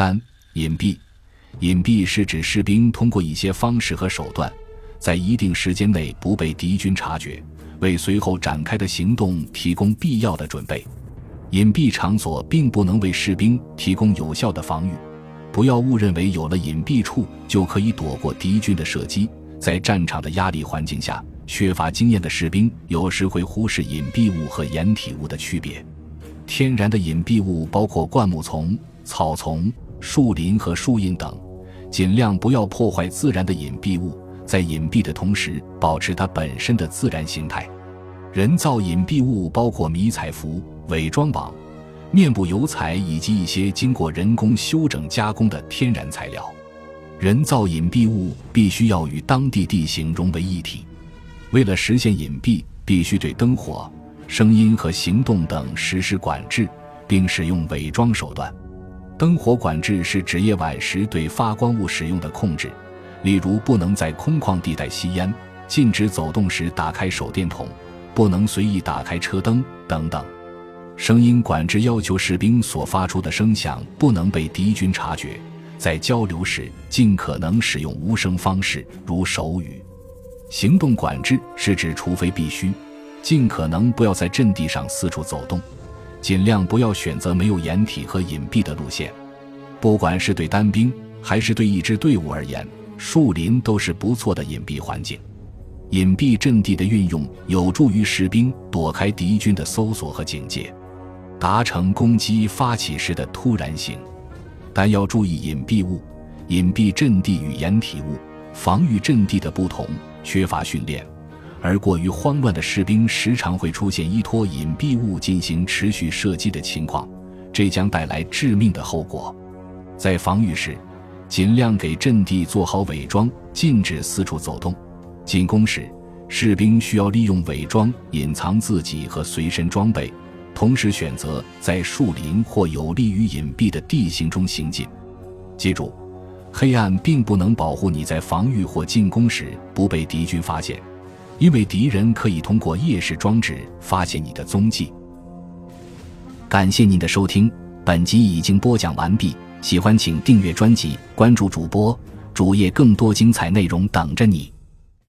三、隐蔽。隐蔽是指士兵通过一些方式和手段，在一定时间内不被敌军察觉，为随后展开的行动提供必要的准备。隐蔽场所并不能为士兵提供有效的防御。不要误认为有了隐蔽处就可以躲过敌军的射击。在战场的压力环境下，缺乏经验的士兵有时会忽视隐蔽物和掩体物的区别。天然的隐蔽物包括灌木丛、草丛、树林和树荫等，尽量不要破坏自然的隐蔽物，在隐蔽的同时保持它本身的自然形态。人造隐蔽物包括迷彩服、伪装网。面部油彩以及一些经过人工修整加工的天然材料，人造隐蔽物必须要与当地地形融为一体。为了实现隐蔽，必须对灯火、声音和行动等实施管制，并使用伪装手段。灯火管制是指夜晚时对发光物使用的控制，例如不能在空旷地带吸烟，禁止走动时打开手电筒，不能随意打开车灯等等。声音管制要求士兵所发出的声响不能被敌军察觉，在交流时尽可能使用无声方式，如手语。行动管制是指除非必须，尽可能不要在阵地上四处走动，尽量不要选择没有掩体和隐蔽的路线。不管是对单兵还是对一支队伍而言，树林都是不错的隐蔽环境。隐蔽阵地的运用有助于士兵躲开敌军的搜索和警戒。达成攻击发起时的突然性，但要注意隐蔽物、隐蔽阵地与掩体物、防御阵地的不同。缺乏训练而过于慌乱的士兵，时常会出现依托隐蔽物进行持续射击的情况，这将带来致命的后果。在防御时，尽量给阵地做好伪装，禁止四处走动；进攻时，士兵需要利用伪装隐藏自己和随身装备。同时选择在树林或有利于隐蔽的地形中行进。记住，黑暗并不能保护你在防御或进攻时不被敌军发现，因为敌人可以通过夜视装置发现你的踪迹。感谢您的收听，本集已经播讲完毕。喜欢请订阅专辑，关注主播主页，更多精彩内容等着你。